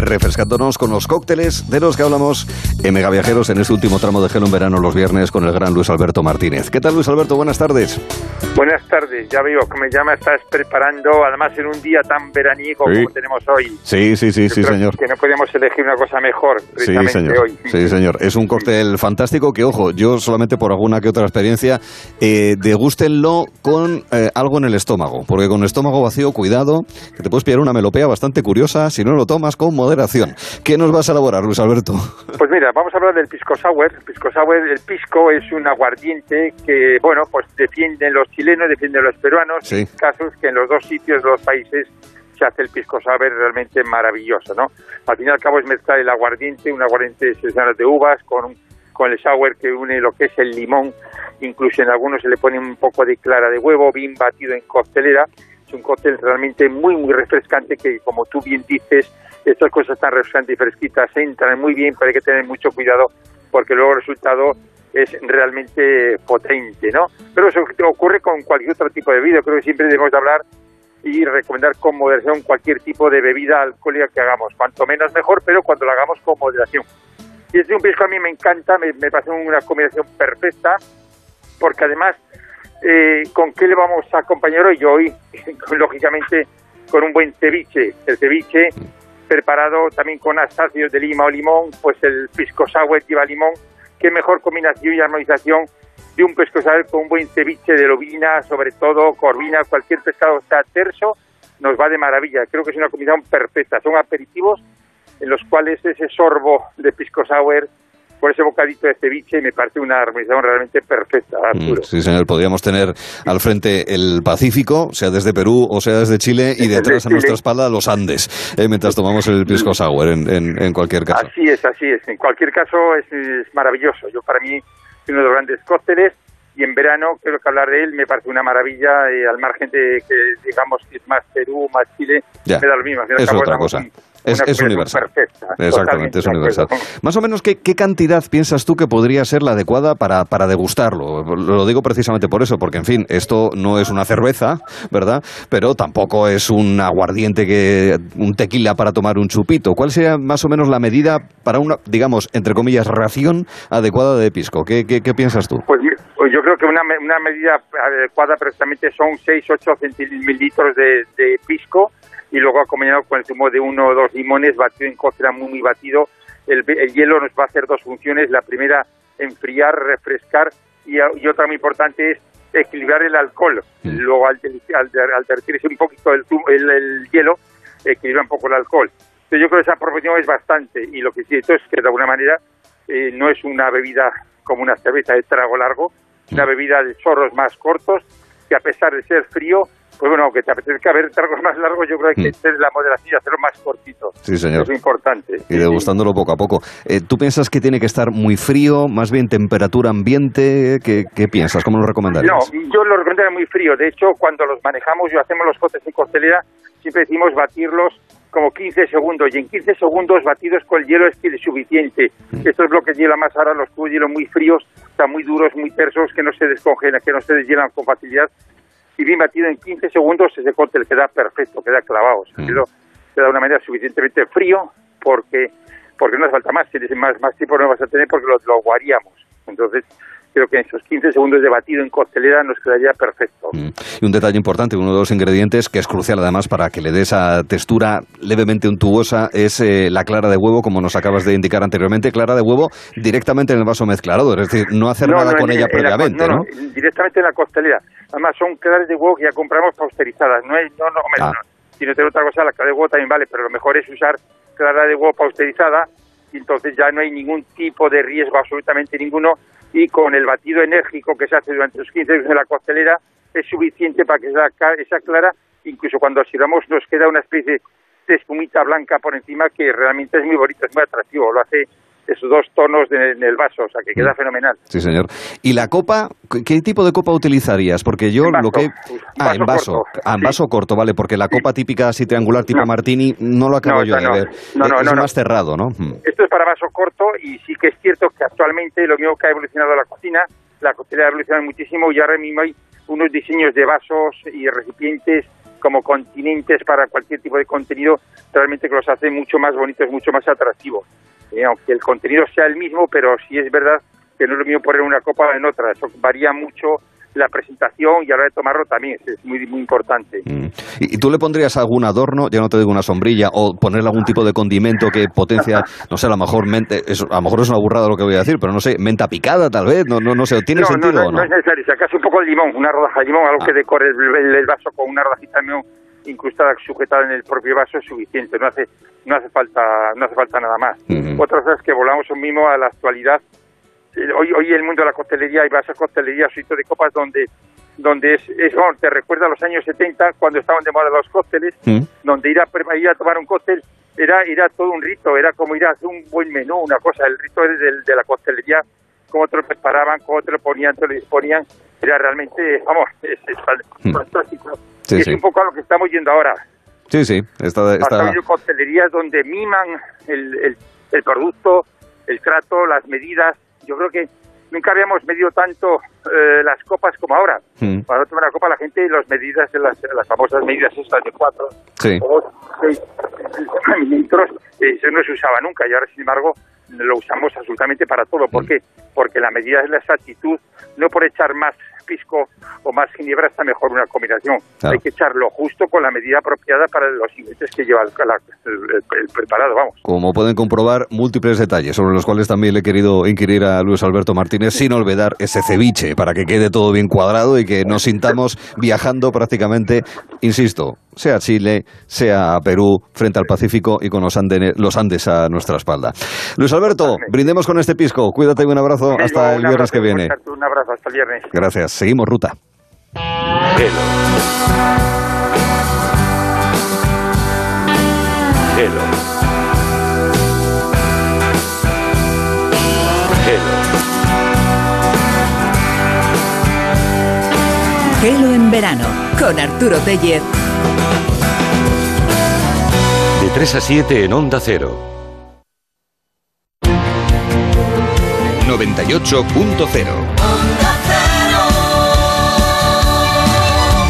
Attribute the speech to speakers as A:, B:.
A: refrescándonos con los cócteles de los que hablamos en Mega Viajeros en este último tramo de Gelo en Verano los viernes con el gran Luis Alberto Martínez. ¿Qué tal Luis Alberto? Buenas tardes.
B: Buenas tardes, ya veo que me llama, estás preparando, además en un día tan veraniego como tenemos hoy.
A: Sí, sí, sí, sí, señor.
B: Que no podemos elegir una cosa mejor, precisamente
A: sí, señor.
B: hoy.
A: Sí, señor. Es un cóctel fantástico que, ojo, yo solamente por alguna que otra experiencia, eh, degústenlo con eh, algo en el estómago, porque con el estómago vacío, cuidado, que te puedes pillar una melopea bastante curiosa si no lo tomas con moderación. ¿Qué nos vas a elaborar, Luis Alberto?
B: Pues mira, vamos a hablar del pisco sour. El pisco sour, el pisco es un aguardiente que, bueno, pues defienden los chilenos, defienden los peruanos,
A: Sí.
B: casos que en los dos sitios, los países, se hace el pisco sour realmente maravilloso, ¿no? Al fin y al cabo es mezclar el aguardiente, un aguardiente seleccionado de uvas con, con el sour que une lo que es el limón, incluso en algunos se le pone un poco de clara de huevo, bien batido en costelera, es un cóctel realmente muy, muy refrescante que, como tú bien dices, estas cosas tan refrescantes y fresquitas entran muy bien, pero hay que tener mucho cuidado porque luego el resultado es realmente potente, ¿no? Pero eso ocurre con cualquier otro tipo de bebida. Creo que siempre debemos de hablar y recomendar con moderación cualquier tipo de bebida alcohólica que hagamos. Cuanto menos mejor, pero cuando lo hagamos con moderación. Y este un pisco a mí me encanta, me, me parece una combinación perfecta, porque además, eh, ¿con qué le vamos a acompañar hoy? Hoy, lógicamente, con un buen ceviche. El ceviche preparado también con astáceos de lima o limón, pues el pisco sour lleva limón. Qué mejor combinación y armonización de un pisco sour con un buen ceviche de lobina, sobre todo corvina, cualquier pescado sea terso, nos va de maravilla. Creo que es una combinación perfecta. Son aperitivos en los cuales ese sorbo de pisco sour por ese bocadito de ceviche me parece una armonización realmente perfecta, Arturo.
A: Mm, Sí, señor. Podríamos tener al frente el Pacífico, sea desde Perú o sea desde Chile, y detrás a nuestra espalda los Andes, eh, mientras tomamos el pisco sour en, en- en cualquier caso.
B: Así es, así es. En cualquier caso es, es maravilloso. Yo para mí es uno de los grandes cócteles y en verano creo que hablar de él me parece una maravilla eh, al margen de que digamos que es más Perú, más Chile,
A: Ya.
B: me da lo mismo. Al y
A: Es otra cosa.
B: un-
A: Es, es universal.
B: Perfecta,
A: Exactamente, es universal. Más o menos, ¿qué, qué cantidad piensas tú que podría ser la adecuada para, para degustarlo? Lo digo precisamente por eso, porque, en fin, esto no es una cerveza, ¿verdad? Pero tampoco es un aguardiente, que un tequila para tomar un chupito. ¿Cuál sería más o menos la medida para una, digamos, entre comillas, ración adecuada de pisco? ¿Qué, qué, qué piensas tú?
B: Pues, pues yo creo que una, una medida adecuada precisamente son 6-8 centilitros de, de pisco y luego acompañado con el zumo de uno o dos limones batido en cocina muy, muy batido. El, el hielo nos va a hacer dos funciones. La primera, enfriar, refrescar y, y otra muy importante es equilibrar el alcohol.
A: Mm.
B: Luego, al, al, al derretirse un poquito el, el, el hielo, equilibra un poco el alcohol. Entonces, yo creo que esa proporción es bastante y lo que sí es que de alguna manera eh, no es una bebida como una cerveza de trago largo, una bebida de chorros más cortos, que a pesar de ser frío, pues bueno, aunque te apetezca ver tragos más largos, yo creo que hay que tener la moderación y hacerlo más cortito.
A: Sí, señor.
B: Eso es importante.
A: Y degustándolo poco a poco. Eh, ¿Tú piensas que tiene que estar muy frío, más bien temperatura ambiente? ¿Qué, qué piensas? ¿Cómo lo recomendarías?
B: No, yo lo recomendaría muy frío. De hecho, cuando los manejamos y hacemos los potes en costelera, siempre decimos batirlos como 15 segundos. Y en 15 segundos batidos con el hielo es que es suficiente. Estos bloques de hielo más ahora, los cubos de hielo muy fríos, están muy duros, muy tersos, que no se descongelan, que no se deshielan con facilidad. Y bien batido en 15 segundos, ese cóctel queda perfecto, queda clavado.
A: Mm.
B: queda de una manera suficientemente frío porque porque no hace falta más, si más, más tiempo no vas a tener porque lo, lo guaríamos. Entonces, creo que en esos 15 segundos de batido en costelera nos quedaría perfecto.
A: Mm. Y un detalle importante, uno de los ingredientes que es crucial además para que le dé esa textura levemente untuosa es eh, la clara de huevo, como nos acabas de indicar anteriormente, clara de huevo directamente en el vaso mezclador, es decir, no hacer nada con
B: en-
A: ella
B: en la co-
A: previamente, ¿no?
B: directamente en la costelera. Además, son claras de huevo que ya compramos pasteurizadas. No es, no, no, hombre,
A: Ah.
B: no. Si no tiene otra cosa, la clara de huevo también vale, pero lo mejor es usar clara de huevo pasteurizada y entonces ya no hay ningún tipo de riesgo, absolutamente ninguno. Y con el batido enérgico que se hace durante los 15 minutos en la costelera, es suficiente para que esa, clara, incluso cuando sirvamos, nos queda una especie de espumita blanca por encima que realmente es muy bonito, es muy atractivo. Lo hace esos dos tonos de- en el vaso, o sea que queda fenomenal.
A: Sí, señor. ¿Y la copa? ¿Qué- ¿Qué tipo de copa utilizarías? Porque yo
B: vaso.
A: lo que... Ah, en
B: vaso corto.
A: Ah, en
B: Sí.
A: vaso corto, vale, porque la copa típica así triangular tipo
B: No.
A: Martini no lo acabo
B: No,
A: yo de
B: no.
A: ver.
B: No, no,
A: es más cerrado, ¿no? Mm.
B: Esto es para vaso corto y sí que es cierto que actualmente lo mismo que ha evolucionado la cocina, la cocina ha evolucionado muchísimo y ahora mismo hay unos diseños de vasos y recipientes como continentes para cualquier tipo de contenido, realmente que los hace mucho más bonitos, mucho más atractivos. Eh, aunque el contenido sea el mismo, pero sí es verdad que no es lo mismo poner una copa en otra, eso varía mucho la presentación y a la hora de tomarlo también es muy muy importante.
A: Mm. ¿Y, tú le pondrías algún adorno, ya no te digo una sombrilla, o ponerle algún tipo de condimento que potencia, no sé, a lo mejor mente, a lo mejor es una burrada lo que voy a decir, pero no sé, menta picada tal vez, no no no sé, ¿tiene sentido
B: no,
A: o no?
B: No es necesario, si acaso un poco de limón, una rodaja de limón, algo que ah. decore el, vaso con una rodajita de limón incrustada, sujetada en el propio vaso es suficiente, no hace no hace falta no hace falta nada más. Otra cosa es que volamos un mismo a la actualidad. Hoy hoy el mundo de la costelería y vas a costelería sitio de copas donde donde es, es te recuerda a los años 70 cuando estaban de moda los cócteles donde ir a, ir a tomar un cóctel era era todo un rito era como ir a hacer un buen menú una cosa. El rito de, de la costelería cómo te lo preparaban cómo te lo ponían te lo disponían era realmente vamos es, fantástico es un poco a lo que estamos yendo ahora
A: sí sí está, está...
B: costelerías donde miman el, el, el producto el trato las medidas yo creo que nunca habíamos medido tanto eh, las copas como ahora. Mm. Para tomar una copa la gente las medidas, las, las famosas medidas estas de 4 o 6 mililitros, eh, eso no se usaba nunca y ahora sin embargo lo usamos absolutamente para todo. ¿Por mm. qué? Porque la medida es la exactitud, no por echar más pisco o más ginebra está mejor una combinación. Hay que echarlo justo con la medida apropiada para los ingredientes que lleva el, preparado, vamos.
A: Como pueden comprobar, múltiples detalles sobre los cuales también le he querido inquirir a Luis Alberto Martínez sin olvidar ese ceviche para que quede todo bien cuadrado y que nos sintamos viajando prácticamente, insisto, sea Chile, sea Perú, frente al Pacífico y con los, los Andes a nuestra espalda. Luis Alberto, brindemos con este pisco. Cuídate y un abrazo hasta el viernes que viene.
B: Un abrazo hasta el viernes.
A: Gracias. Seguimos ruta.
C: Hello. En verano con Arturo Tellez.
D: De 3 a 7 en Onda Cero. 98.0